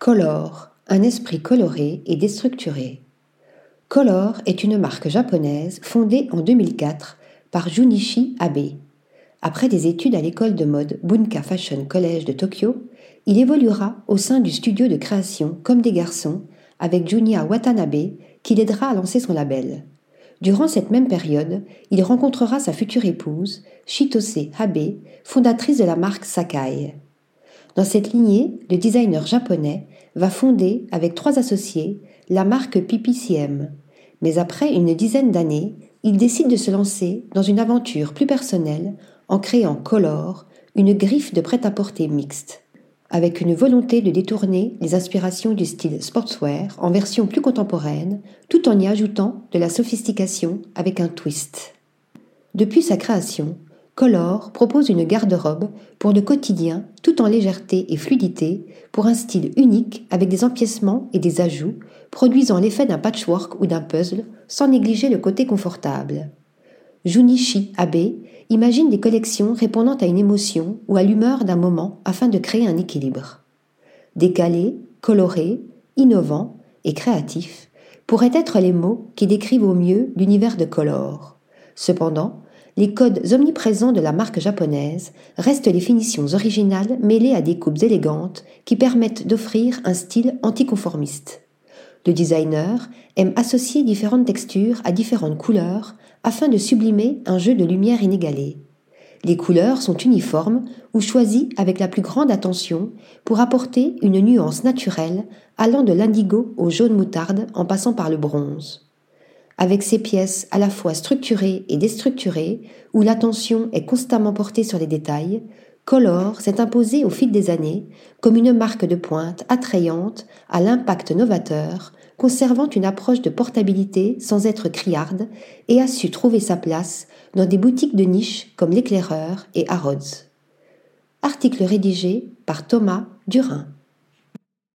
Color, un esprit coloré et déstructuré. Color est une marque japonaise fondée en 2004 par Junichi Abe. Après des études à l'école de mode Bunka Fashion College de Tokyo, il évoluera au sein du studio de création Comme des garçons avec Junya Watanabe qui l'aidera à lancer son label. Durant cette même période, il rencontrera sa future épouse, Shitose Abe, fondatrice de la marque Sakai. Dans cette lignée, le designer japonais va fonder, avec trois associés, la marque PPCM. Mais après une dizaine d'années, il décide de se lancer dans une aventure plus personnelle en créant Color, une griffe de prêt-à-porter mixte avec une volonté de détourner les inspirations du style sportswear en version plus contemporaine, tout en y ajoutant de la sophistication avec un twist. Depuis sa création, Color propose une garde-robe pour le quotidien tout en légèreté et fluidité, pour un style unique avec des empiècements et des ajouts, produisant l'effet d'un patchwork ou d'un puzzle sans négliger le côté confortable. Junichi Abe imagine des collections répondant à une émotion ou à l'humeur d'un moment afin de créer un équilibre. Décalé, coloré, innovant et créatif pourraient être les mots qui décrivent au mieux l'univers de Color. Cependant, les codes omniprésents de la marque japonaise restent les finitions originales mêlées à des coupes élégantes qui permettent d'offrir un style anticonformiste. Le designer aime associer différentes textures à différentes couleurs afin de sublimer un jeu de lumière inégalé. Les couleurs sont uniformes ou choisies avec la plus grande attention pour apporter une nuance naturelle allant de l'indigo au jaune moutarde en passant par le bronze. Avec ces pièces à la fois structurées et déstructurées, où l'attention est constamment portée sur les détails, Color s'est imposé au fil des années comme une marque de pointe attrayante à l'impact novateur, conservant une approche de portabilité sans être criarde et a su trouver sa place dans des boutiques de niche comme l'éclaireur et Harrods. Article rédigé par Thomas Durin.